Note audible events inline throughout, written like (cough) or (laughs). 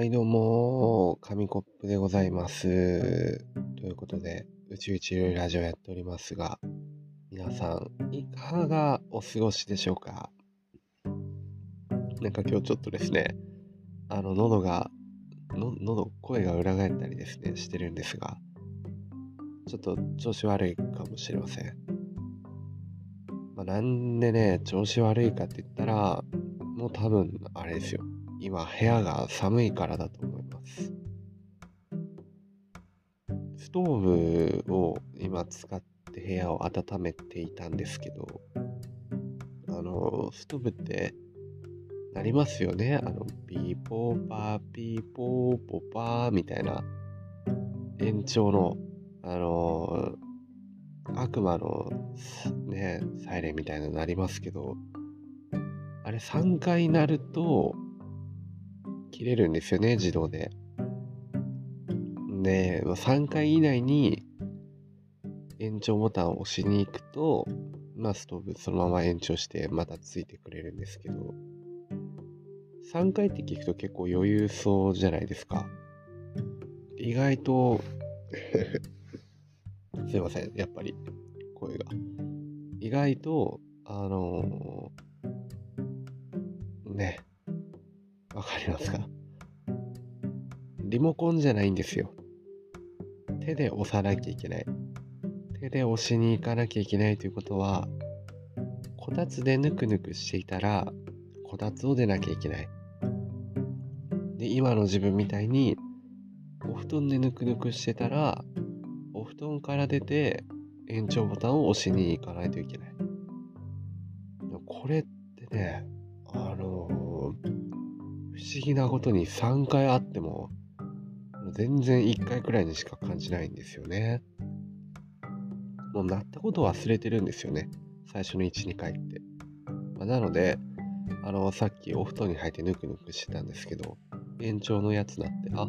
はい、どうも、紙コップでございます。ということで、宇宙一流ラジオやっておりますが、皆さん、いかがお過ごしでしょうか？なんか今日ちょっとですね、あの、喉が、喉、声が裏返ったりですね、してるんですが、ちょっと調子悪いかもしれません。まあ、なんでね、調子悪いかって言ったら、もう多分、あれですよ。今、部屋が寒いからだと思います。ストーブを今使って部屋を温めていたんですけど、あの、ストーブって、なりますよね。あの、ピーポーパー、ピーポーポパーみたいな延長の、あの、悪魔のね、サイレンみたいなのなりますけど、あれ3回鳴ると切れるんですよね、自動で。で、まあ3回以内に延長ボタンを押しに行くと、まあストーブそのまま延長してまたついてくれるんですけど、3回って聞くと結構余裕そうじゃないですか。意外と (laughs) すいません、やっぱり声が。意外と、あのーね、わかりますか？リモコンじゃないんですよ。手で押さなきゃいけない。手で押しに行かなきゃいけないということは、こたつでぬくぬくしていたら、こたつを出なきゃいけない。で、今の自分みたいに、お布団でぬくぬくしてたら、お布団から出て延長ボタンを押しに行かないといけない。議なことに3回あっても、全然1回くらいにしか感じないんですよね。もう鳴ったこと忘れてるんですよね。最初の1、2回って。まあなので、あの、さっきお布団に入ってぬくぬくしてたんですけど、延長のやつなって、あ、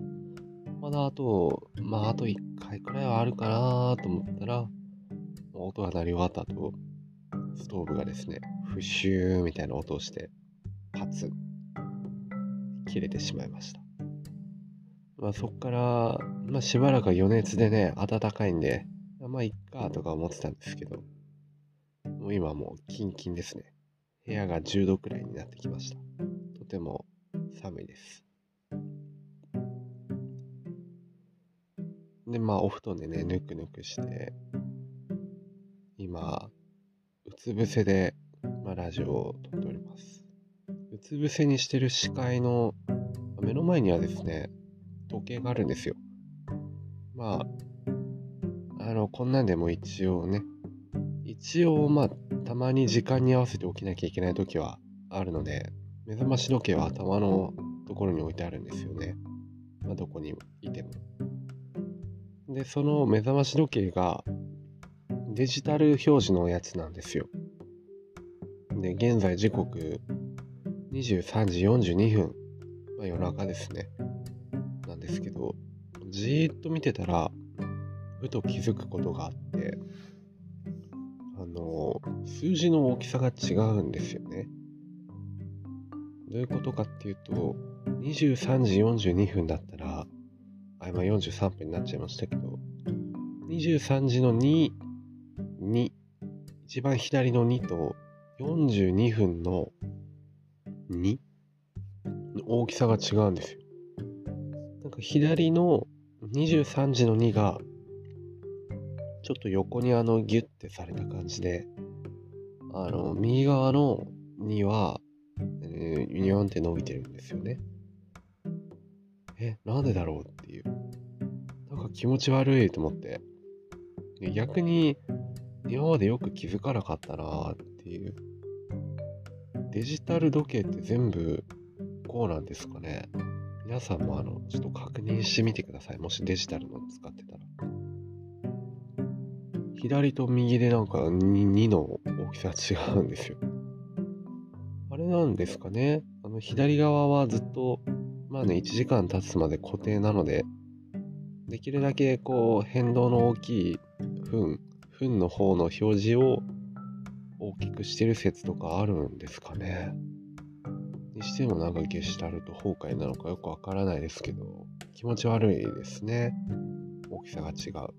まだあと、まああと1回くらいはあるかなと思ったら、音が鳴り終わった後、ストーブがですね、フシューみたいな音をして、パツン、切れてしまいました。まあそっから、まあしばらく余熱でね、暖かいんで、まあいっかとか思ってたんですけど、もう今もうキンキンですね。部屋が10度くらいになってきました。とても寒いです。で、まあお布団でね、ぬくぬくして、今、うつ伏せで、まあ、ラジオを撮っております。うつ伏せにしてる視界の目の前にはですね、時計があるんですよ。まあ、あの、こんなんでも一応ね、一応まあ、たまに時間に合わせて起きなきゃいけない時はあるので、目覚まし時計は頭のところに置いてあるんですよね。まあ、どこにいても。で、その目覚まし時計がデジタル表示のやつなんですよ。で、現在時刻23時42分。まあ、夜中ですね。なんですけど、じーっと見てたら、ふと気づくことがあって、あの、数字の大きさが違うんですよね。どういうことかっていうと、23時42分だったら、あ、今43分になっちゃいましたけど、23時の2、2、一番左の2と42分の 2? 大きさが違うんですよ。なんか左の23時の2がちょっと横にあのギュッてされた感じで、あの、右側の2は、えー、ユニョンって伸びてるんですよね。え、なんでだろうっていう。なんか気持ち悪いと思って。逆に今までよく気づかなかったなっていう。デジタル時計って全部こうなんですかね。皆さんもあの、ちょっと確認してみてください。もしデジタルの使ってたら。左と右でなんか 2, 2の大きさ違うんですよ。あれなんですかね。あの、左側はずっと、まあね、1時間経つまで固定なので、できるだけこう変動の大きい分、分の方の表示を大きくしてる説とかあるんですかね。にしてもなんかゲシュタルト崩壊なのかよくわからないですけど、気持ち悪いですね。大きさが違う。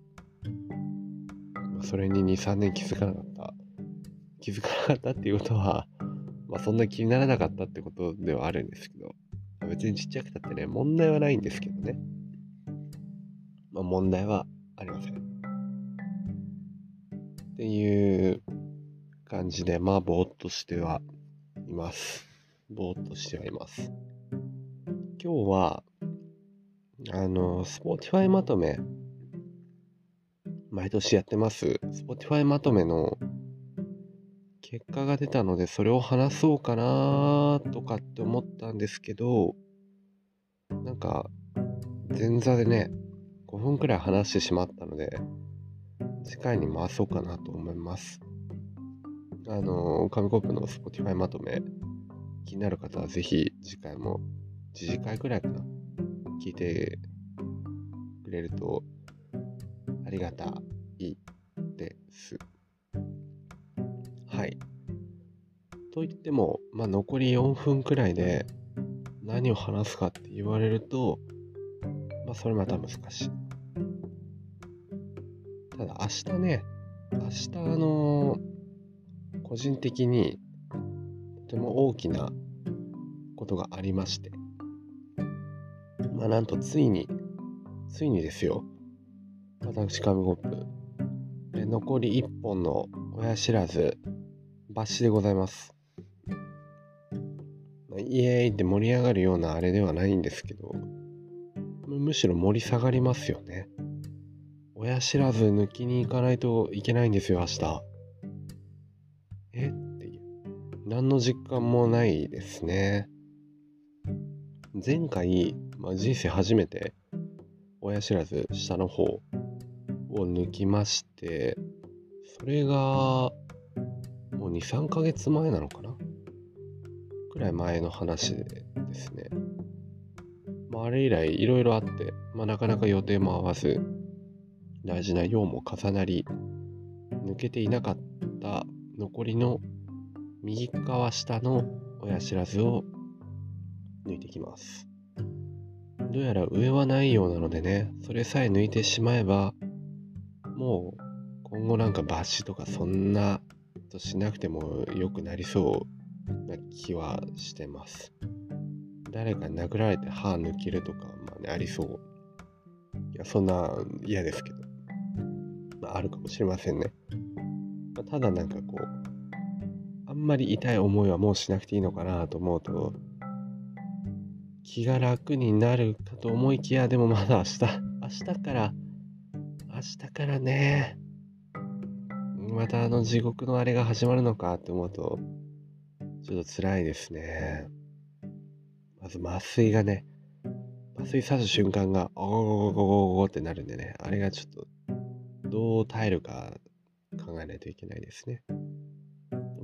それに2、3年気づかなかった。気づかなかったっていうことは、まあそんな気にならなかったってことではあるんですけど、別にちっちゃくたってね、問題はないんですけどね。まあ問題はありません。っていう感じで、まあぼーっとしてはいます。ぼーっとしてはいます。今日は、あの、Spotify まとめ、毎年やってます。Spotify まとめの結果が出たので、それを話そうかなとかって思ったんですけど、なんか、前座でね、5分くらい話してしまったので、次回に回そうかなと思います。あの、紙コップの Spotify まとめ、気になる方はぜひ次回も1次回くらいかな、聞いてくれるとありがたいです。はい。といっても、まあ、残り4分くらいで何を話すかって言われると、まあ、それまた難しい。ただ、明日ね、明日あの、個人的にとても大きなことがありまして、まあ、なんとついに、ついにですよ、私、紙コップ、残り1本の親知らず抜歯でございます。イエーイって盛り上がるようなあれではないんですけど、むしろ盛り下がりますよね。親知らず抜きに行かないといけないんですよ、明日。え？っ。何の実感もないですね。前回、まあ、人生初めて親知らず下の方を抜きまして、それがもう2、3ヶ月前なのかな？くらい前の話でですね。まあ、あれ以来いろいろあって、まあ、なかなか予定も合わず、大事な用も重なり、抜けていなかった残りの右側下の親知らずを抜いていきます。どうやら上はないようなのでね、それさえ抜いてしまえば、もう今後なんか抜歯とかそんなとしなくても良くなりそうな気はしてます。誰か殴られて歯抜けるとか、まあね、ありそう。いや、そんな嫌ですけど。まあ、あるかもしれませんね。まあ、ただなんかこう、んまり痛い思いはもうしなくていいのかなと思うと、気が楽になるかと思いきや、でもまだ明日、明日から、明日からね、またあの地獄のあれが始まるのかって思うと、ちょっと辛いですね。まず麻酔がね、麻酔刺す瞬間が、おごごごごごごってなるんでね、あれがちょっと、どう耐えるか考えないといけないですね。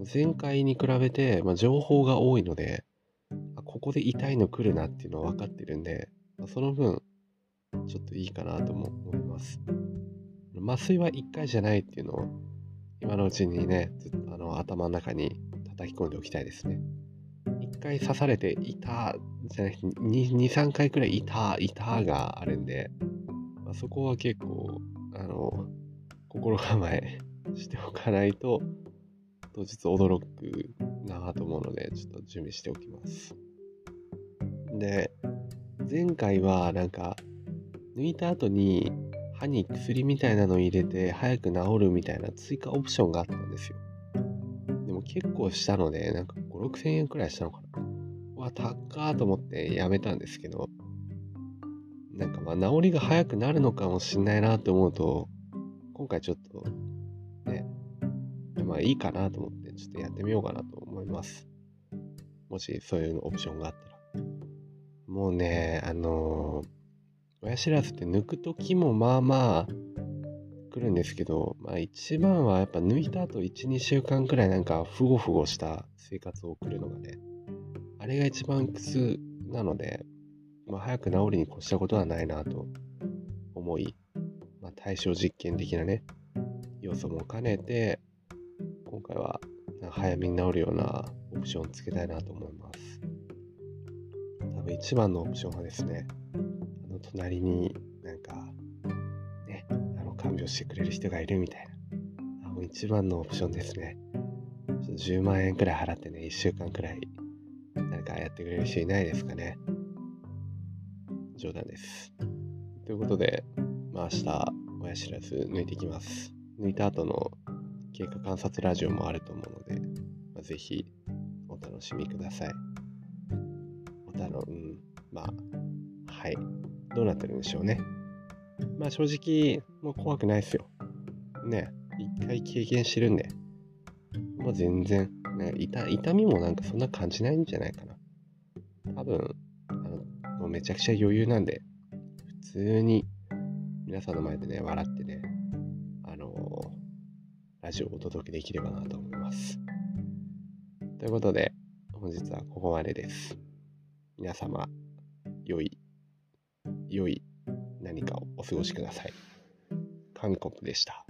前回に比べて、まあ、情報が多いので、ここで痛いの来るなっていうのは分かってるんで、まあ、その分、ちょっといいかなとも思います。麻酔は1回じゃないっていうのを今のうちにね、ずっとあの頭の中に叩き込んでおきたいですね。一回刺されて、いたじゃなくて、2、3回くらいいた、いがあるんで、まあ、そこは結構、あの、心構えしておかないと、当日驚くなと思うので、ちょっと準備しておきます。で、前回はなんか、抜いた後に、歯に薬みたいなのを入れて早く治るみたいな追加オプションがあったんですよ。でも結構したので、なんか5、6千円くらいしたのかな。うわ、高ーと思ってやめたんですけど、なんかまあ治りが早くなるのかもしんないなと思うと、今回ちょっと、まあいいかなと思って、ちょっとやってみようかなと思います。もしそういうオプションがあったら。もうね、あのー親知らずって抜く時もまあまあ来るんですけど、まあ一番はやっぱ抜いた後1、2週間くらいなんかふごふごした生活を送るのがね、あれが一番苦痛なので、まあ早く治りに越したことはないなと思い、まあ対象実験的なね、要素も兼ねて、回は早めに治るようなオプションをつけたいなと思います。もう一番のオプションはですね、あの隣になんか、ね、あの看病してくれる人がいるみたいな。もう一番のオプションですね。ちょっと10万円くらい払ってね、1週間くらい、誰かやってくれる人いないですかね。冗談です。ということで、まあ明日、親知らず抜いていきます。抜いた後の経過観察ラジオもあると思うので、まあ、ぜひお楽しみください。おたの、うん、まあ、はい。どうなってるんでしょうね。まあ正直、もう怖くないですよ。ね、一回経験してるんで、もう全然、ね、痛痛みもなんかそんな感じないんじゃないかな。多分、あの、もうめちゃくちゃ余裕なんで、普通に皆さんの前でね、笑ってね、あのー、ラジオをお届けできればなと思います。ということで、本日はここまでです。皆様、良い、良い何かをお過ごしください。韓国でした。